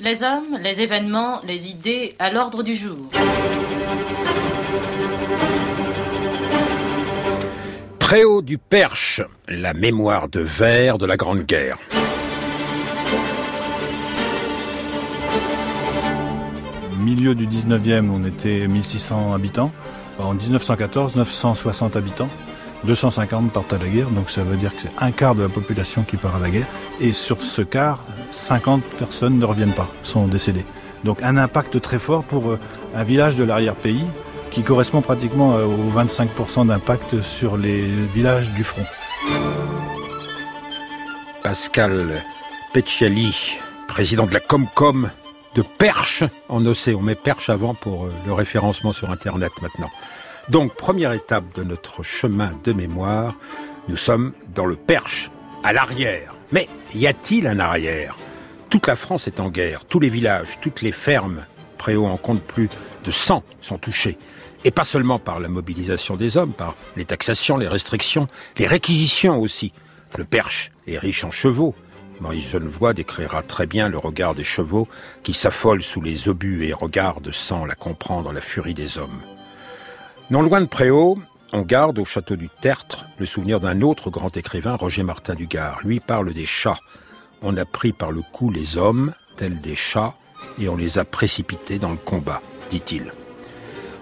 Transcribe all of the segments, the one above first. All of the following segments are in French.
Les hommes, les événements, les idées à l'ordre du jour. Préau du Perche, la mémoire de verre de la Grande Guerre. Milieu du 19e, on était 1600 habitants. En 1914, 960 habitants. 250 partent à la guerre, donc ça veut dire que c'est un quart de la population qui part à la guerre. Et sur ce quart, 50 personnes ne reviennent pas, sont décédées. Donc un impact très fort pour euh, un village de l'arrière-pays qui correspond pratiquement euh, au 25% d'impact sur les villages du front. Pascal Pecciali, président de la Comcom de Perche en Océ. On met Perche avant pour euh, le référencement sur Internet maintenant. Donc, première étape de notre chemin de mémoire, nous sommes dans le Perche, à l'arrière. Mais y a-t-il un arrière? Toute la France est en guerre, tous les villages, toutes les fermes, Préau en compte plus de 100 sont touchés. Et pas seulement par la mobilisation des hommes, par les taxations, les restrictions, les réquisitions aussi. Le Perche est riche en chevaux. Maurice Genevoix décrira très bien le regard des chevaux qui s'affolent sous les obus et regardent sans la comprendre la furie des hommes. Non loin de Préau, on garde au château du Tertre le souvenir d'un autre grand écrivain, Roger Martin du Gard. Lui parle des chats. On a pris par le cou les hommes, tels des chats, et on les a précipités dans le combat, dit-il.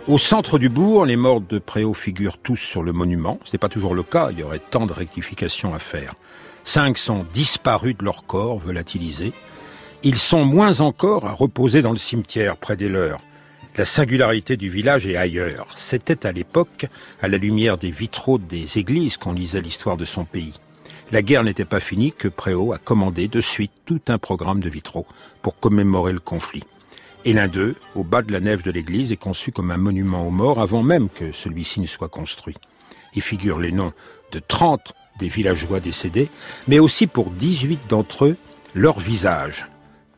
Au centre du bourg, les morts de Préau figurent tous sur le monument. Ce n'est pas toujours le cas, il y aurait tant de rectifications à faire. Cinq sont disparus de leur corps, volatilisés. Ils sont moins encore à reposer dans le cimetière près des leurs. La singularité du village est ailleurs. C'était à l'époque, à la lumière des vitraux des églises, qu'on lisait l'histoire de son pays. La guerre n'était pas finie que Préau a commandé de suite tout un programme de vitraux pour commémorer le conflit. Et l'un d'eux, au bas de la nef de l'église, est conçu comme un monument aux morts avant même que celui-ci ne soit construit. Il figure les noms de 30 des villageois décédés, mais aussi pour 18 d'entre eux, leur visage.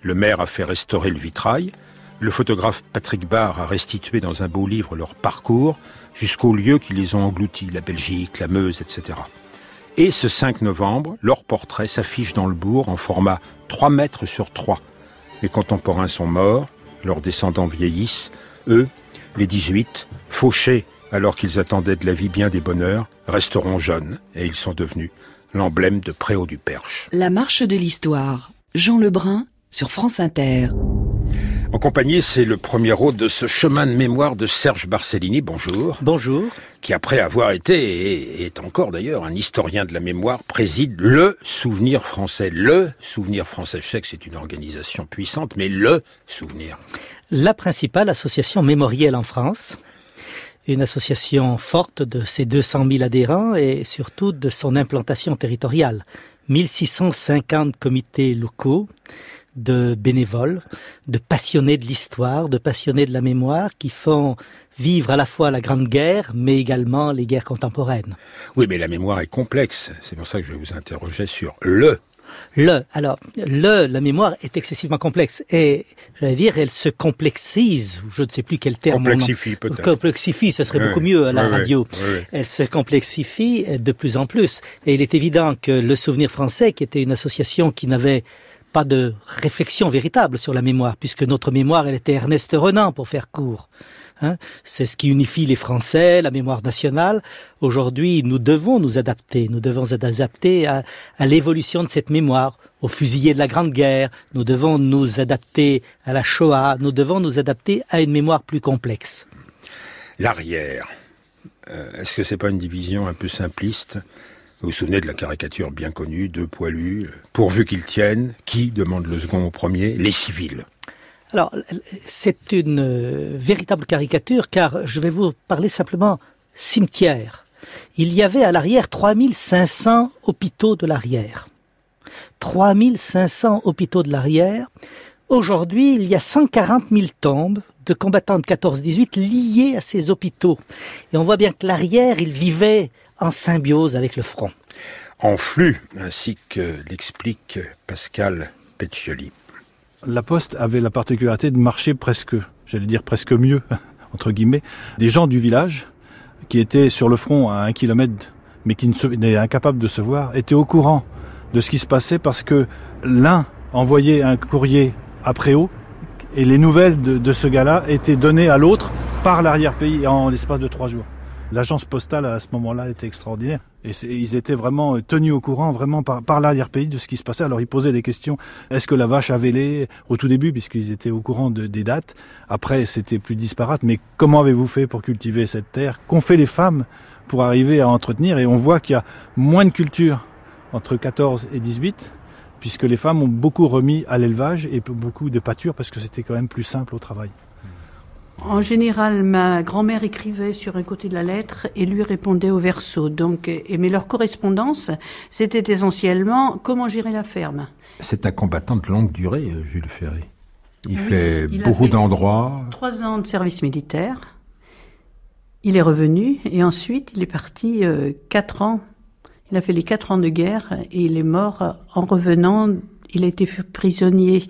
Le maire a fait restaurer le vitrail, le photographe Patrick Barr a restitué dans un beau livre leur parcours jusqu'aux lieux qui les ont engloutis, la Belgique, la Meuse, etc. Et ce 5 novembre, leur portrait s'affiche dans le bourg en format 3 mètres sur 3. Les contemporains sont morts, leurs descendants vieillissent, eux, les 18, fauchés alors qu'ils attendaient de la vie bien des bonheurs, resteront jeunes et ils sont devenus l'emblème de Préau du Perche. La marche de l'histoire. Jean Lebrun sur France Inter. En compagnie, c'est le premier rôle de ce chemin de mémoire de Serge Barcellini. Bonjour. Bonjour. Qui, après avoir été, et est encore d'ailleurs, un historien de la mémoire, préside le souvenir français. Le souvenir français. Je sais que c'est une organisation puissante, mais le souvenir. La principale association mémorielle en France. Une association forte de ses 200 000 adhérents et surtout de son implantation territoriale. 1650 comités locaux, de bénévoles, de passionnés de l'histoire, de passionnés de la mémoire, qui font vivre à la fois la Grande Guerre, mais également les guerres contemporaines. Oui, mais la mémoire est complexe. C'est pour ça que je vous interrogeais sur le. Le, alors, le, la mémoire est excessivement complexe et, j'allais dire, elle se complexise, je ne sais plus quel terme. Complexifie peut-être. Complexifie, ce serait beaucoup mieux à la radio. elle se complexifie de plus en plus. Et il est évident que le Souvenir français, qui était une association qui n'avait pas de réflexion véritable sur la mémoire, puisque notre mémoire, elle était Ernest Renan, pour faire court. Hein c'est ce qui unifie les Français, la mémoire nationale. Aujourd'hui, nous devons nous adapter, nous devons nous adapter à, l'évolution de cette mémoire, aux fusillés de la Grande Guerre, nous devons nous adapter à la Shoah, nous devons nous adapter à une mémoire plus complexe. L'arrière, euh, est-ce que c'est pas une division un peu simpliste? Vous vous souvenez de la caricature bien connue, deux poilus, pourvu qu'ils tiennent, qui demande le second au premier Les civils. Alors, c'est une euh, véritable caricature car je vais vous parler simplement cimetière. Il y avait à l'arrière 3500 hôpitaux de l'arrière. 3500 hôpitaux de l'arrière. Aujourd'hui, il y a 140 000 tombes de combattants de 14-18 liés à ces hôpitaux. Et on voit bien que l'arrière, il vivait en symbiose avec le front. En flux, ainsi que l'explique Pascal Peccioli. La poste avait la particularité de marcher presque, j'allais dire presque mieux, entre guillemets, des gens du village qui étaient sur le front à un kilomètre, mais qui étaient incapables de se voir, étaient au courant de ce qui se passait parce que l'un envoyait un courrier à Préau. Et les nouvelles de, de ce gars-là étaient données à l'autre par l'arrière-pays en l'espace de trois jours. L'agence postale à ce moment-là était extraordinaire. Et ils étaient vraiment euh, tenus au courant, vraiment par, l'arrière-pays de ce qui se passait. Alors ils posaient des questions. Est-ce que la vache avait lait au tout début, puisqu'ils étaient au courant de, des dates. Après, c'était plus disparate. Mais comment avez-vous fait pour cultiver cette terre? Qu'ont fait les femmes pour arriver à entretenir? Et on voit qu'il y a moins de culture entre 14 et 18 puisque les femmes ont beaucoup remis à l'élevage et beaucoup de pâture parce que c'était quand même plus simple au travail. En général, ma grand-mère écrivait sur un côté de la lettre et lui répondait au verso. Donc, mais leur correspondance, c'était essentiellement comment gérer la ferme. C'est un combattant de longue durée, euh, Jules Ferry. Il fait beaucoup d'endroits. Trois ans de service militaire. Il est revenu et ensuite il est parti euh, quatre ans il a fait les quatre ans de guerre et il est mort en revenant. Il a été prisonnier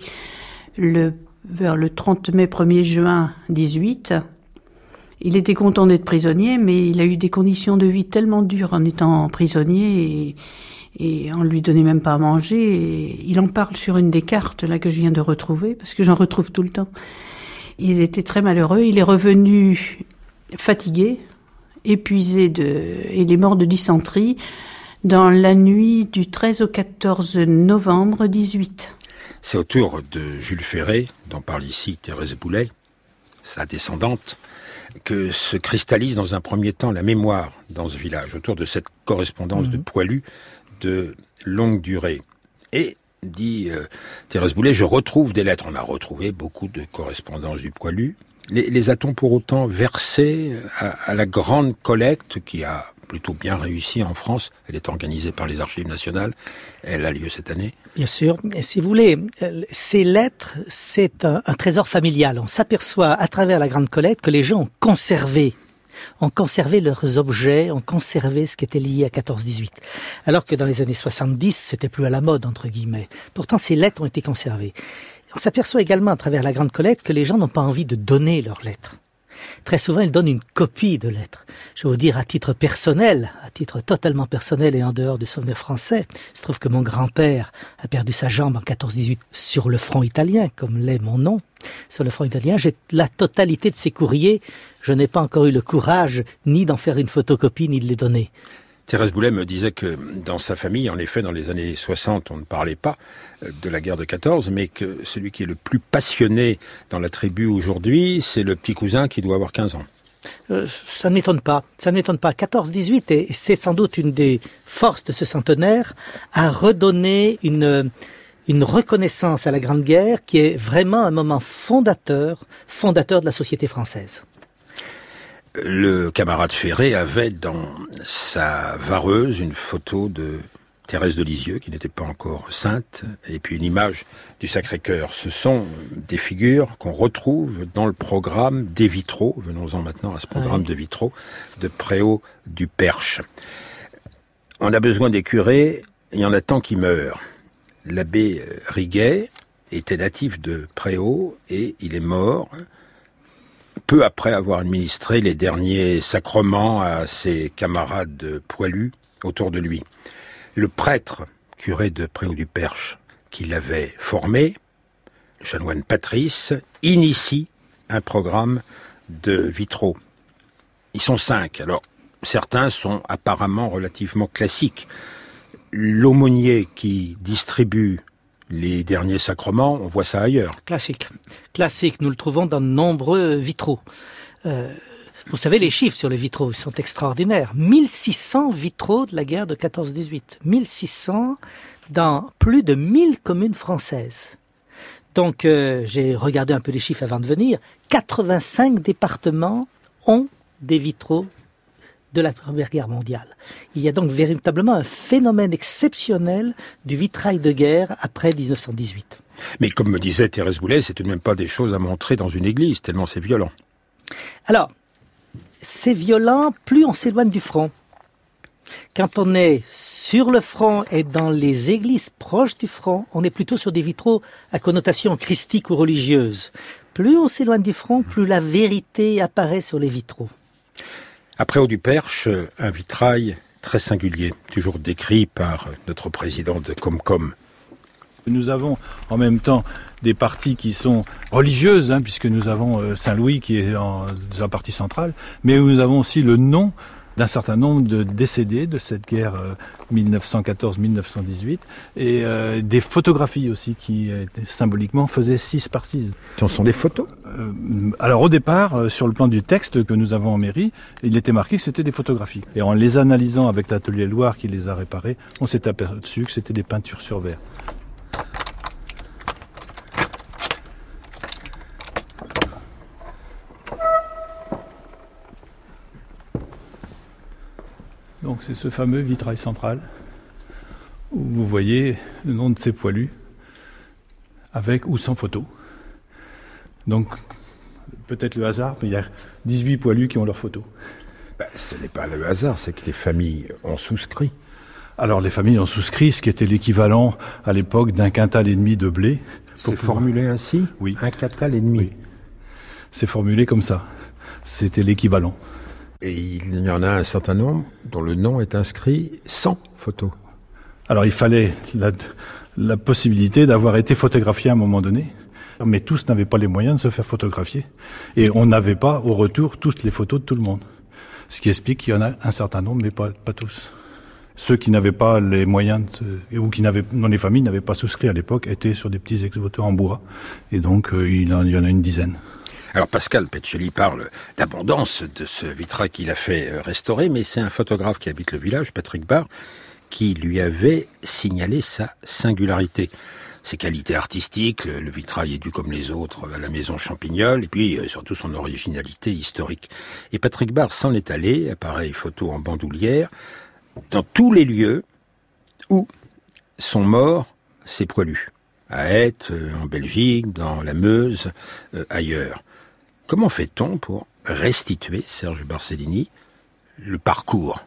le, vers le 30 mai 1er juin 18. Il était content d'être prisonnier, mais il a eu des conditions de vie tellement dures en étant prisonnier et, et on lui donnait même pas à manger. Il en parle sur une des cartes là que je viens de retrouver parce que j'en retrouve tout le temps. Il était très malheureux. Il est revenu fatigué, épuisé de, et il est mort de dysenterie dans la nuit du 13 au 14 novembre 18. C'est autour de Jules Ferré, dont parle ici Thérèse Boulet, sa descendante, que se cristallise dans un premier temps la mémoire dans ce village, autour de cette correspondance de mhm. poilus de longue durée. Et, dit euh, Thérèse Boulet, je retrouve des lettres. On a retrouvé beaucoup de correspondances du poilu. Les, a-t-on pour autant versées à la grande collecte qui a plutôt bien réussie en France. Elle est organisée par les Archives nationales. Elle a lieu cette année. Bien sûr. Et si vous voulez, ces lettres, c'est un, trésor familial. On s'aperçoit à travers la grande collecte que les gens ont conservé ont conservé leurs objets, ont conservé ce qui était lié à 14-18. Alors que dans les années 70, c'était plus à la mode, entre guillemets. Pourtant, ces lettres ont été conservées. On s'aperçoit également à travers la grande collecte que les gens n'ont pas envie de donner leurs lettres. Très souvent, il donne une copie de lettres. Je vais vous dire à titre personnel, à titre totalement personnel et en dehors du souvenir français, il se trouve que mon grand-père a perdu sa jambe en 14-18 sur le front italien, comme l'est mon nom. Sur le front italien, j'ai la totalité de ses courriers. Je n'ai pas encore eu le courage ni d'en faire une photocopie, ni de les donner. Thérèse Boulet me disait que dans sa famille, en effet, dans les années 60, on ne parlait pas euh, de la guerre de 14, mais que celui qui est le plus passionné dans la tribu aujourd'hui, c'est le petit cousin qui doit avoir 15 ans. Euh, ça ne m'étonne pas. Ça ne m'étonne pas. 14-18, et c'est sans doute une des forces de ce centenaire, à redonner une, une reconnaissance à la Grande Guerre qui est vraiment un moment fondateur, fondateur de la société française le camarade Ferré avait dans sa vareuse une photo de Thérèse de Lisieux, qui n'était pas encore sainte, et puis une image du Sacré-Cœur. Ce sont des figures qu'on retrouve dans le programme des vitraux, venons-en maintenant à ce programme de vitraux, de Préau du Perche. On a besoin des curés, il y en a tant qui meurent. L'abbé Riguet était natif de Préau et il est mort peu après avoir administré les derniers sacrements à ses camarades poilus autour de lui. Le prêtre, curé de Préau-du-Perche, qui l'avait formé, le chanoine Patrice, initie un programme de vitraux. Ils sont cinq. Alors, certains sont apparemment relativement classiques. L'aumônier qui distribue les derniers sacrements, on voit ça ailleurs. Classique. Classique, nous le trouvons dans de nombreux vitraux. Euh, vous savez, les chiffres sur les vitraux sont extraordinaires. 1600 vitraux de la guerre de 14-18. 1600 dans plus de 1000 communes françaises. Donc, euh, j'ai regardé un peu les chiffres avant de venir. 85 départements ont des vitraux de la Première Guerre mondiale. Il y a donc véritablement un phénomène exceptionnel du vitrail de guerre après 1918. Mais comme me disait Thérèse Boulet, c'est tout de même pas des choses à montrer dans une église, tellement c'est violent. Alors, c'est violent, plus on s'éloigne du front. Quand on est sur le front et dans les églises proches du front, on est plutôt sur des vitraux à connotation christique ou religieuse. Plus on s'éloigne du front, plus la vérité apparaît sur les vitraux. Après Haut du Perche, un vitrail très singulier, toujours décrit par notre président de Comcom, Nous avons en même temps des parties qui sont religieuses, hein, puisque nous avons euh, Saint-Louis qui est en, sa partie centrale, mais nous avons aussi le nom d'un certain nombre de décédés de cette guerre 1914-1918 euh, et euh, des photographies aussi qui symboliquement faisaient six parties. Ce sont des photos? Alors au départ, sur le plan du texte que nous avons en mairie, il était marqué que c'était des photographies. Et en les analysant avec l'atelier Loire qui les a réparées, on s'est aperçu que c'était des peintures sur verre. C'est ce fameux vitrail central où vous voyez le nom de ces poilus avec ou sans photo. Donc peut-être le hasard, mais il y a 18 poilus qui ont leur photo. Ben, ce n'est pas le hasard, c'est que les familles ont souscrit. Alors les familles ont souscrit ce qui était l'équivalent à l'époque d'un quintal et demi de blé. C'est formulé ainsi? Oui. Un quintal et demi. Oui. C'est formulé comme ça. C'était l'équivalent. Et il y en a un certain nombre dont le nom est inscrit sans photo. Alors il fallait la, possibilité d'avoir été photographié à un moment donné, mais tous n'avaient pas les moyens de se faire photographier. Et on n'avait pas au retour toutes les photos de tout le monde. Ce qui explique qu'il y en a un certain nombre, mais pas, tous. Ceux qui n'avaient pas les moyens, ou qui n'avaient, dont les familles n'avaient pas souscrit à l'époque, étaient sur des petits ex en bois. Et donc euh, il, il y en a une dizaine. Alors Pascal Petchelli parle d'abondance de ce vitrail qu'il a fait euh, restaurer, mais c'est un photographe qui habite le village, Patrick Barr, qui lui avait signalé sa singularité. Ses qualités artistiques, le, vitrail est dû comme les autres à la maison Champignol, et puis euh, surtout son originalité historique. Et Patrick Barr s'en est allé, appareil photo en bandoulière, dans tous les lieux où sont morts ses poilus. À Aeth, euh, en Belgique, dans la Meuse, ailleurs. Comment fait-on pour restituer, Serge Barcellini, le parcours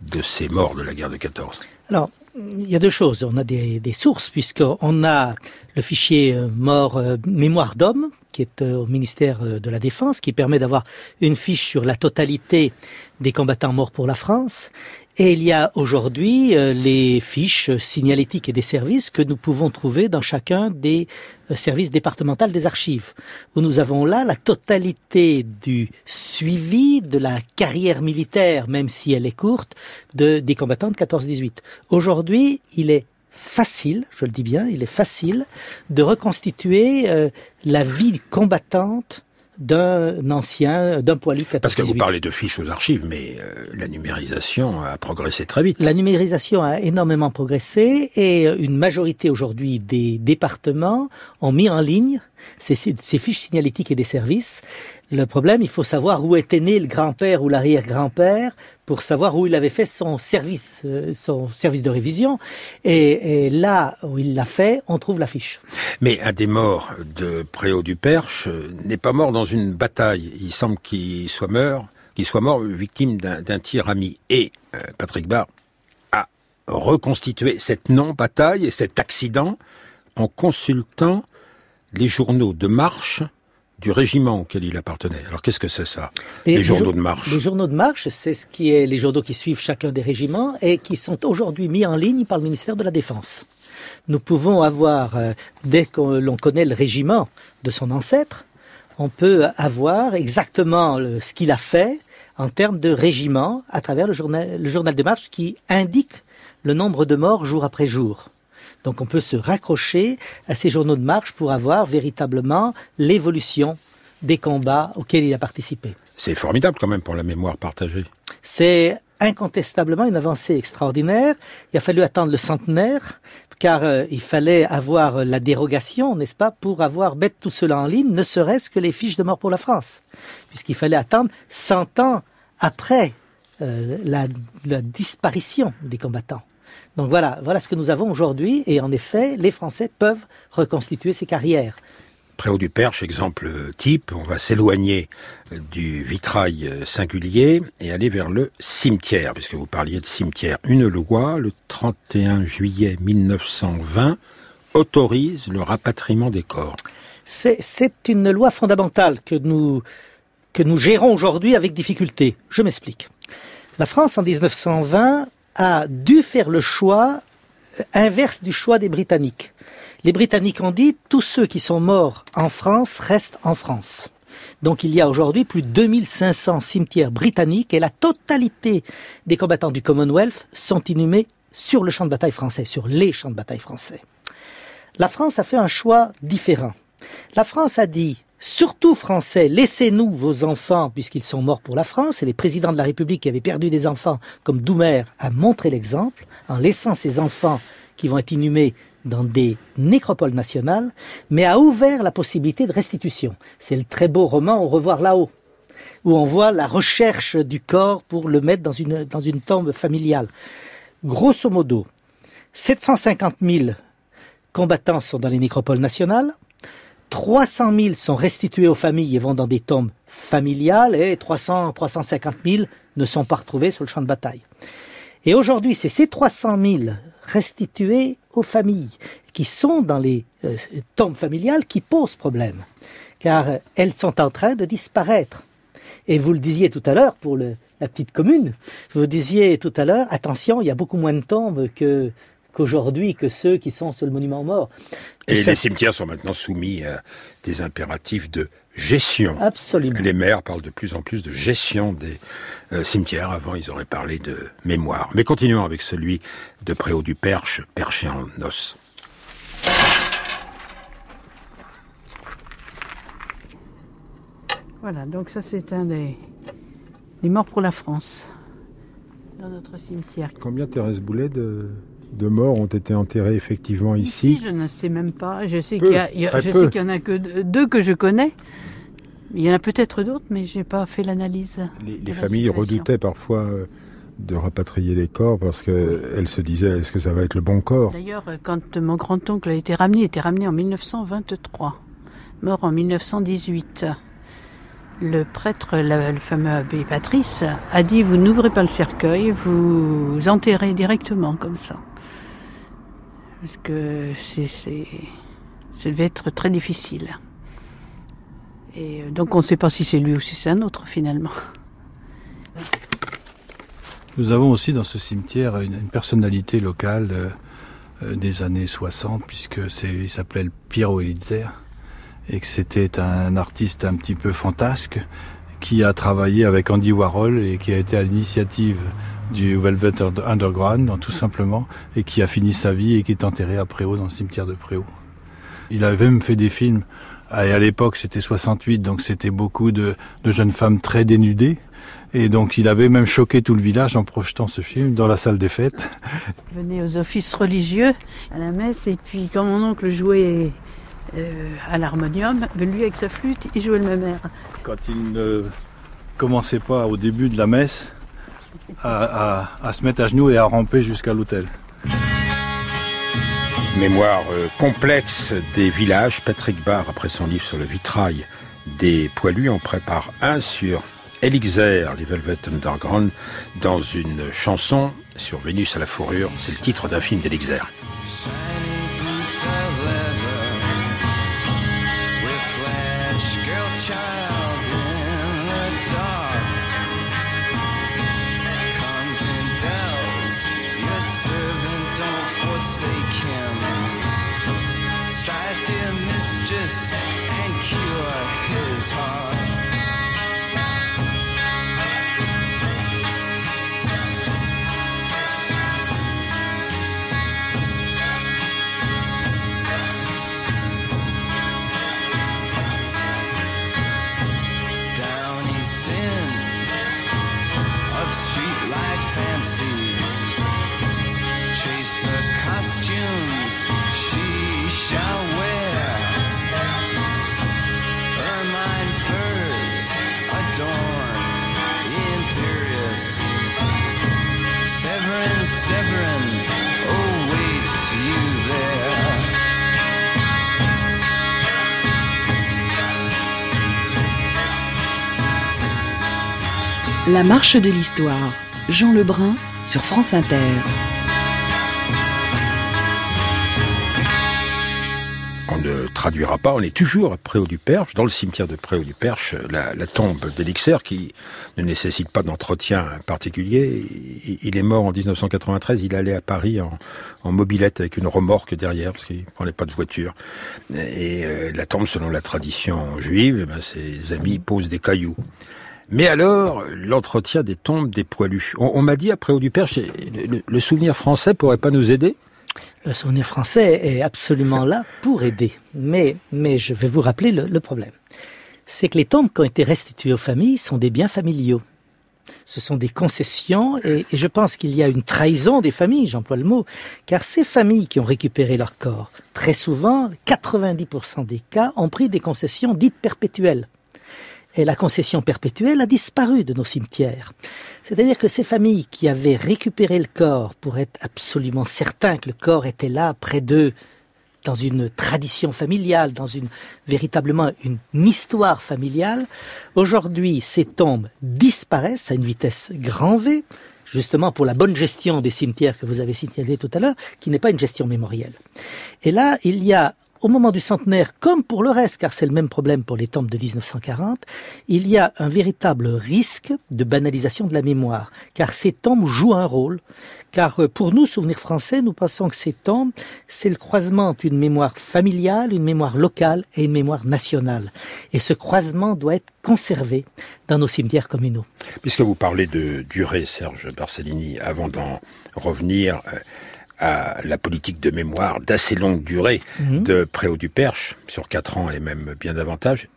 de ces morts de la guerre de 14 Alors, il y a deux choses. On a des, sources, puisqu'on a le fichier euh, mort euh, mémoire d'homme, qui est euh, au ministère de la Défense, qui permet d'avoir une fiche sur la totalité des combattants morts pour la France. Et il y a aujourd'hui euh, les fiches signalétiques et des services que nous pouvons trouver dans chacun des euh, services départementaux des archives, où nous avons là la totalité du suivi de la carrière militaire, même si elle est courte, de, des combattants de 14-18. Aujourd'hui, il est facile, je le dis bien, il est facile de reconstituer euh, la vie combattante d'un ancien, d'un poilu Parce que vous parlez de fiches aux archives, mais euh, la numérisation a progressé très vite. La numérisation a énormément progressé et une majorité aujourd'hui des départements ont mis en ligne ces, ces fiches signalétiques et des services. Le problème, il faut savoir où était né le grand-père ou l'arrière-grand-père pour savoir où il avait fait son service, euh, son service de révision. Et, là où il l'a fait, on trouve la fiche. Mais un des morts de Préau du Perche euh, n'est pas mort dans une bataille. Il semble qu'il soit mort, qu'il soit mort victime d'un tir ami. Et euh, Patrick Barr a reconstitué cette non-bataille et cet accident en consultant les journaux de marche du régiment auquel il appartenait. Alors qu'est-ce que c'est ça Les, journaux de marche. Les journaux de marche, c'est ce qui est les journaux qui suivent chacun des régiments et qui sont aujourd'hui mis en ligne par le ministère de la Défense. Nous pouvons avoir, euh, dès que l'on connaît le régiment de son ancêtre, on peut avoir exactement ce qu'il a fait en termes de régiment à travers le journal, le journal de marche qui indique le nombre de morts jour après jour. Donc on peut se raccrocher à ces journaux de marche pour avoir véritablement l'évolution des combats auxquels il a participé. C'est formidable quand même pour la mémoire partagée. C'est incontestablement une avancée extraordinaire. Il a fallu attendre le centenaire car euh, il fallait avoir la dérogation, n'est-ce pas, pour avoir mettre tout cela en ligne, ne serait-ce que les fiches de mort pour la France, puisqu'il fallait attendre 100 ans après euh, la disparition des combattants. Donc voilà, voilà ce que nous avons aujourd'hui. Et en effet, les Français peuvent reconstituer ces carrières. Préau du Perche, exemple type, on va s'éloigner du vitrail singulier et aller vers le cimetière, puisque vous parliez de cimetière. Une loi, le 31 juillet 1920, autorise le rapatriement des corps. C'est une loi fondamentale que nous, que nous gérons aujourd'hui avec difficulté. Je m'explique. La France, en 1920, a dû faire le choix euh, inverse du choix des Britanniques. Les Britanniques ont dit tous ceux qui sont morts en France restent en France. Donc il y a aujourd'hui plus de 2500 cimetières britanniques et la totalité des combattants du Commonwealth sont inhumés sur le champ de bataille français, sur les champs de bataille français. La France a fait un choix différent. La France a dit surtout français, laissez-nous vos enfants puisqu'ils sont morts pour la France. Et les présidents de la République qui avaient perdu des enfants, comme Doumer, a montré l'exemple en laissant ses enfants qui vont être inhumés dans des nécropoles nationales, mais a ouvert la possibilité de restitution. C'est le très beau roman Au revoir là-haut, où on voit la recherche du corps pour le mettre dans une, dans une tombe familiale. Grosso modo, 750 000 combattants sont dans les nécropoles nationales, 300 000 sont restitués aux familles et vont dans des tombes familiales, et 300, 350 000 ne sont pas retrouvés sur le champ de bataille. Et aujourd'hui, c'est ces 300 000 restitués aux familles qui sont dans les euh, tombes familiales qui posent problème, car elles sont en train de disparaître. Et vous le disiez tout à l'heure pour la petite commune, vous disiez tout à l'heure, attention, il y a beaucoup moins de tombes que qu'aujourd'hui que ceux qui sont sur le monument mort. Et, les cimetières sont maintenant soumis à des impératifs de gestion. Absolument. Les maires parlent de plus en plus de gestion des euh, cimetières. Avant, ils auraient parlé de mémoire. Mais continuons avec celui de Préau du Perche, perché en os. Voilà, donc ça c'est un des, des, morts pour la France, dans notre cimetière. Combien Thérèse Boulet de, de morts ont été enterrés effectivement ici, ici Je ne sais même pas. Je sais qu'il y, y en a que deux que je connais. Il y en a peut-être d'autres, mais j'ai pas fait l'analyse. Les, familles redoutaient parfois euh, de rapatrier les corps parce qu'elles se disaient est-ce que ça va être le bon corps? D'ailleurs, quand mon grand-oncle a été ramené, il été ramené en 1923, mort en 1918. Le prêtre, le fameux abbé Patrice, a dit vous n'ouvrez pas le cercueil, vous enterrez directement comme ça. Parce que c'est, ça devait être très difficile. Et euh, donc on ne sait pas si c'est lui ou si c'est un autre finalement. Nous avons aussi dans ce cimetière une, personnalité locale euh, euh, des années 60 puisque il s'appelait Piero Elitzer et que c'était un artiste un petit peu fantasque qui a travaillé avec Andy Warhol et qui a été à l'initiative du Velvet Underground, tout simplement, et qui a fini sa vie et qui est enterré à Préau, dans le cimetière de Préau. Il avait même fait des films et à l'époque, c'était 68, donc c'était beaucoup de, jeunes femmes très dénudées. Et donc, il avait même choqué tout le village en projetant ce film dans la salle des fêtes. Il venait aux offices religieux, à la messe, et puis quand mon oncle jouait euh, à l'harmonium, ben, lui avec sa flûte, il jouait le même air. Quand il ne commençait pas au début de la messe à se mettre à genoux et à ramper jusqu'à l'autel. Mémoire euh, complexe des villages, Patrick Barr, après son livre sur le vitrail des poilus, en prépare un sur Elixir, les Velvet Underground, dans une chanson sur Vénus à la fourrure. C'est le titre d'un film d'Elixir. La marche de l'histoire. Jean Lebrun sur France Inter. On ne traduira pas. On est toujours à Préau-du-Perche, dans le cimetière de Préau-du-Perche, la, tombe d'Elixir qui ne nécessite pas d'entretien particulier. Il, est mort en 1993, il allait à Paris en, en mobilette avec une remorque derrière parce qu'il prenait pas de voiture. Et euh, la tombe, selon la tradition juive, eh ben, ses amis posent des cailloux. Mais alors, l'entretien des tombes des poilus. On, m'a dit après au du Perche, le, souvenir français pourrait pas nous aider? Le souvenir français est absolument là pour aider. Mais, je vais vous rappeler le, problème. C'est que les tombes qui ont été restituées aux familles sont des biens familiaux. Ce sont des concessions et, et je pense qu'il y a une trahison des familles, j'emploie le mot, car ces familles qui ont récupéré leur corps, très souvent, 90% des cas, ont pris des concessions dites perpétuelles et la concession perpétuelle a disparu de nos cimetières. C'est-à-dire que ces familles qui avaient récupéré le corps pour être absolument certains que le corps était là près d'eux, dans une tradition familiale, dans une véritablement une, histoire familiale, aujourd'hui ces tombes disparaissent à une vitesse grand V, justement pour la bonne gestion des cimetières que vous avez signalé tout à l'heure, qui n'est pas une gestion mémorielle. Et là, il y a au moment du centenaire, comme pour le reste, car c'est le même problème pour les tombes de 1940, il y a un véritable risque de banalisation de la mémoire, car ces tombes jouent un rôle, car euh, pour nous, souvenirs français, nous pensons que ces tombes, c'est le croisement entre une mémoire familiale, une mémoire locale et une mémoire nationale. Et ce croisement doit être conservé dans nos cimetières communaux. Puisque vous parlez de durée, Serge Barcellini, avant d'en revenir, euh, à la politique de mémoire d'assez longue durée mhm. de Préau du Perche, sur quatre ans et même bien davantage,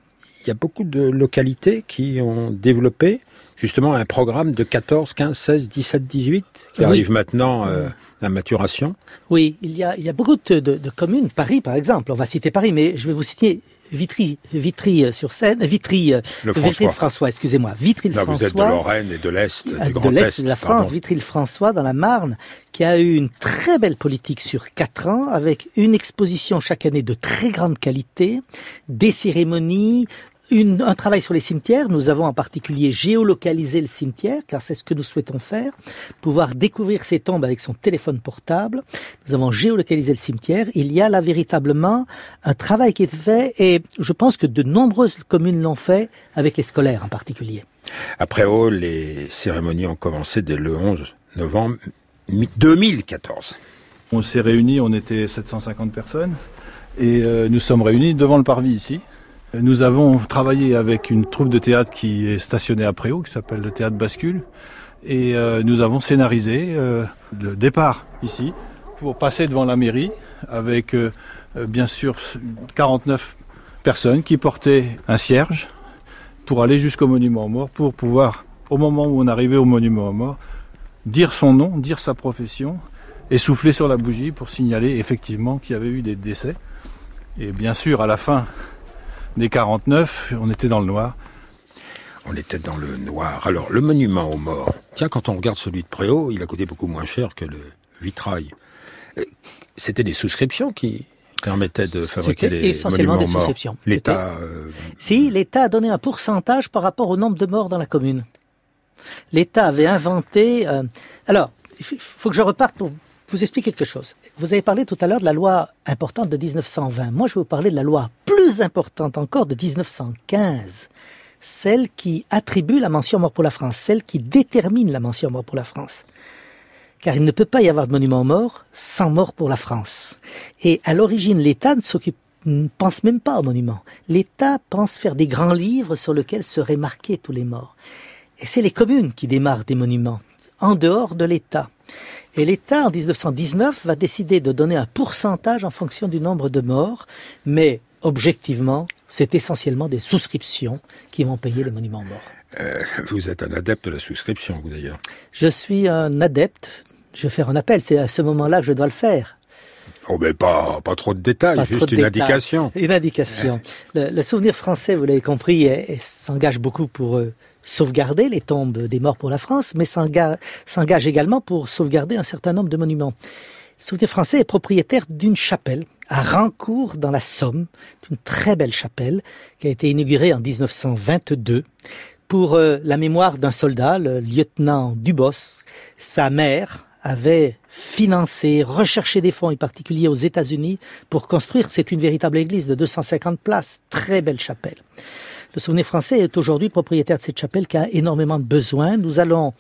il y a beaucoup de localités qui ont développé justement un programme de 14, 15, 16, 17, 18 qui arrive maintenant euh, à maturation. Oui, il y a, il y a beaucoup de, de, communes, Paris par exemple, on va citer Paris, mais je vais vous citer Vitry, Vitry euh, sur Seine, Vitry, euh, le Vitry François, excusez-moi, Vitry le François. Vous êtes de Lorraine et de l'Est, du Grand De l'Est de la France, Vitry le François dans la Marne, qui a eu une très belle politique sur quatre ans, avec une exposition chaque année de très grande qualité, des cérémonies, un travail sur les cimetières. Nous avons en particulier géolocalisé le cimetière, car c'est ce que nous souhaitons faire, pouvoir découvrir ces tombes avec son téléphone portable. Nous avons géolocalisé le cimetière. Il y a là véritablement un travail qui est fait, et je pense que de nombreuses communes l'ont fait, avec les scolaires en particulier. Après haut, les cérémonies ont commencé dès le 11 novembre 2014. On s'est réunis, on était 750 personnes, et euh, nous sommes réunis devant le parvis ici. Nous avons travaillé avec une troupe de théâtre qui est stationnée à Préau, qui s'appelle le Théâtre Bascule, et euh, nous avons scénarisé euh, le départ ici pour passer devant la mairie avec euh, bien sûr 49 personnes qui portaient un cierge pour aller jusqu'au monument aux morts, pour pouvoir, au moment où on arrivait au monument aux morts, dire son nom, dire sa profession et souffler sur la bougie pour signaler effectivement qu'il y avait eu des décès. Et bien sûr, à la fin des 49, on était dans le noir. On était dans le noir. Alors, le monument aux morts, tiens, quand on regarde celui de Préau, il a coûté beaucoup moins cher que le vitrail. Euh, c'était des souscriptions qui permettaient de fabriquer les essentiellement des souscriptions. L'État. Euh, si, l'État a donné un pourcentage par rapport au nombre de morts dans la commune. L'État avait inventé. Euh, alors, il faut que je reparte pour vous explique quelque chose. Vous avez parlé tout à l'heure de la loi importante de 1920. Moi, je vais vous parler de la loi plus importante encore de 1915. Celle qui attribue la mention mort pour la France, celle qui détermine la mention mort pour la France. Car il ne peut pas y avoir de monument mort sans mort pour la France. Et à l'origine, l'État ne s'occupe ne pense même pas au monument. L'État pense faire des grands livres sur lesquels seraient marqués tous les morts. Et c'est les communes qui démarrent des monuments, en dehors de l'État. Et l'État, en 1919, va décider de donner un pourcentage en fonction du nombre de morts, mais objectivement, c'est essentiellement des souscriptions qui vont payer les monuments morts. Euh, vous êtes un adepte de la souscription, vous d'ailleurs. Je suis un adepte. Je vais faire un appel. C'est à ce moment-là que je dois le faire. Oh, mais pas, pas trop de détails, juste une indication. Une indication. Le, souvenir français, vous l'avez compris, s'engage beaucoup pour euh, sauvegarder les tombes des morts pour la France, mais s'engage également pour sauvegarder un certain nombre de monuments. Le souvenir français est propriétaire d'une chapelle à Rancourt dans la Somme, une très belle chapelle qui a été inaugurée en 1922 pour euh, la mémoire d'un soldat, le lieutenant Dubos. Sa mère avait financé, recherché des fonds, en particulier aux États-Unis, pour construire. C'est une véritable église de 250 places, très belle chapelle. Le Souvenir français est aujourd'hui propriétaire de cette chapelle qui a énormément de besoins. Nous allons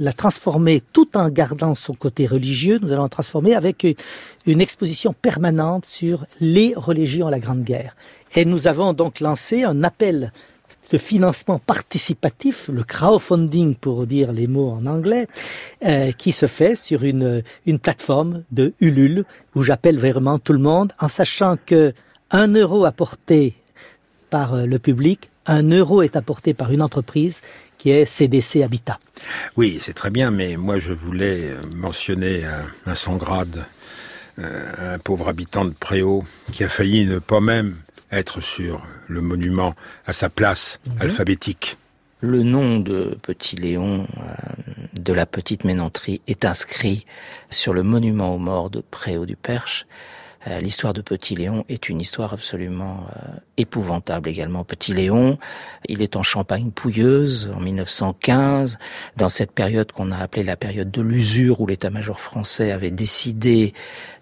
la transformer tout en gardant son côté religieux. Nous allons la transformer avec une exposition permanente sur les religions à la Grande Guerre. Et nous avons donc lancé un appel de financement participatif, le crowdfunding pour dire les mots en anglais, euh, qui se fait sur une, une plateforme de Ulule où j'appelle vraiment tout le monde en sachant que un euro apporté par euh, le public, un euro est apporté par une entreprise qui est CDC Habitat. Oui, c'est très bien, mais moi je voulais euh, mentionner un, un sans grade, un pauvre habitant de Préau qui a failli ne pas même être sur le monument à sa place mhm. alphabétique. Le nom de Petit Léon euh, de la Petite Ménanterie est inscrit sur le monument aux morts de Préau du Perche. Euh, l'histoire de Petit Léon est une histoire absolument euh, épouvantable également. Petit Léon, il est en Champagne pouilleuse en 1915, dans cette période qu'on a appelée la période de l'usure où l'état-major français avait décidé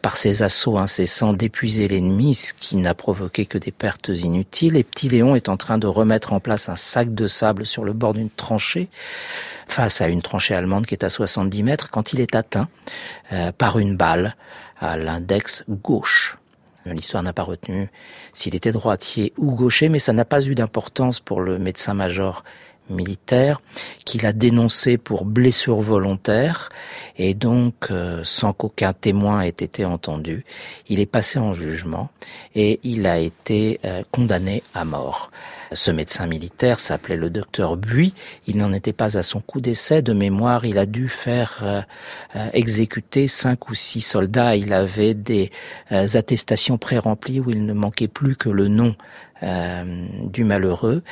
par ses assauts incessants d'épuiser l'ennemi, ce qui n'a provoqué que des pertes inutiles. Et Petit Léon est en train de remettre en place un sac de sable sur le bord d'une tranchée face à une tranchée allemande qui est à 70 mètres quand il est atteint euh, par une balle à l'index gauche. L'histoire n'a pas retenu s'il était droitier ou gaucher, mais ça n'a pas eu d'importance pour le médecin-major militaire qu'il a dénoncé pour blessure volontaire et donc euh, sans qu'aucun témoin ait été entendu, il est passé en jugement et il a été euh, condamné à mort. Ce médecin militaire s'appelait le docteur Buis. Il n'en était pas à son coup d'essai. De mémoire, il a dû faire euh, euh, exécuter cinq ou six soldats. Il avait des euh, attestations pré-remplies où il ne manquait plus que le nom du malheureux.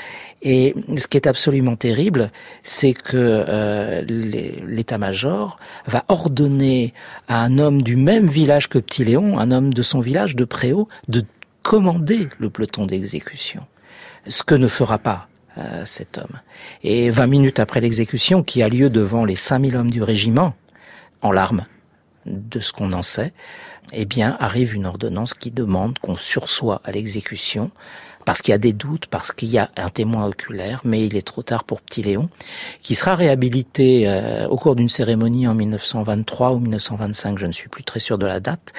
Et ce qui est absolument terrible, c'est que l'état-major va ordonner à un homme du même village que Petit Léon, un homme de son village de Préau, de commander le peloton d'exécution ce que ne fera pas euh, cet homme. Et 20 minutes après l'exécution, qui a lieu devant les 5000 hommes du régiment, en larmes de ce qu'on en sait, eh bien, arrive une ordonnance qui demande qu'on sursoit à l'exécution parce qu'il y a des doutes, parce qu'il y a un témoin oculaire, mais il est trop tard pour Petit Léon, qui sera réhabilité euh, au cours d'une cérémonie en 1923 ou 1925, je ne suis plus très sûr de la date.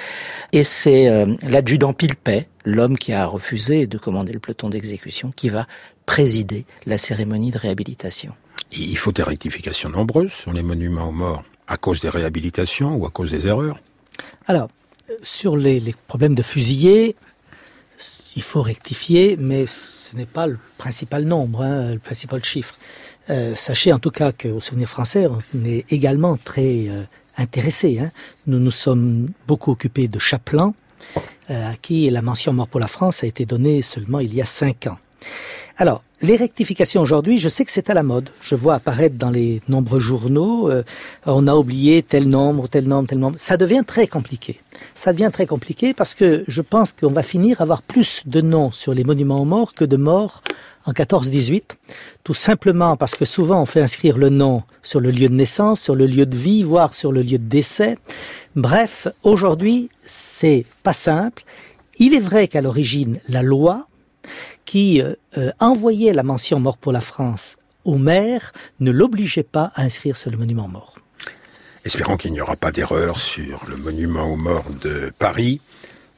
Et c'est euh, l'adjudant Pilpet, l'homme qui a refusé de commander le peloton d'exécution, qui va présider la cérémonie de réhabilitation. Il faut des rectifications nombreuses sur les monuments aux morts, à cause des réhabilitations ou à cause des erreurs? Alors, sur les, les problèmes de fusillés, il faut rectifier, mais ce n'est pas le principal nombre, hein, le principal chiffre. Euh, sachez en tout cas qu'au Souvenir français, on est également très euh, intéressé. Hein. Nous nous sommes beaucoup occupés de Chapelan, euh, à qui la mention Mort pour la France a été donnée seulement il y a cinq ans. Alors, les rectifications aujourd'hui, je sais que c'est à la mode. Je vois apparaître dans les nombreux journaux, euh, on a oublié tel nombre, tel nombre, tel nombre. Ça devient très compliqué. Ça devient très compliqué parce que je pense qu'on va finir à avoir plus de noms sur les monuments aux morts que de morts en 14-18. Tout simplement parce que souvent on fait inscrire le nom sur le lieu de naissance, sur le lieu de vie, voire sur le lieu de décès. Bref, aujourd'hui, c'est pas simple. Il est vrai qu'à l'origine, la loi qui euh, euh, envoyait la mention mort pour la France au maire ne l'obligeait pas à inscrire sur le monument mort. Espérons qu'il n'y aura pas d'erreur sur le monument aux morts de Paris.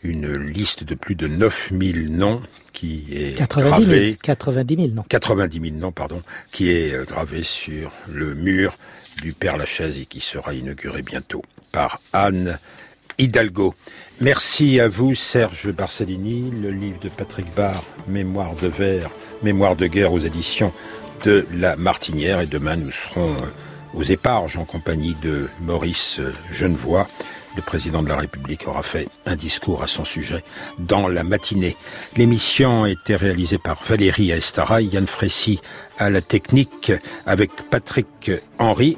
Une liste de plus de 9000 noms qui est 90 gravée. 90 000 noms. 90 000 noms, pardon, qui est euh, gravé sur le mur du Père Lachaise et qui sera inauguré bientôt par Anne Hidalgo. Merci à vous, Serge Barcellini. Le livre de Patrick Barr, Mémoire de verre, Mémoire de guerre aux éditions de La Martinière. Et demain, nous serons euh, aux éparges en compagnie de Maurice Genevoix. Le président de la République aura fait un discours à son sujet dans la matinée. L'émission a été réalisée par Valérie Estara, Yann Frécy à la technique avec Patrick Henry.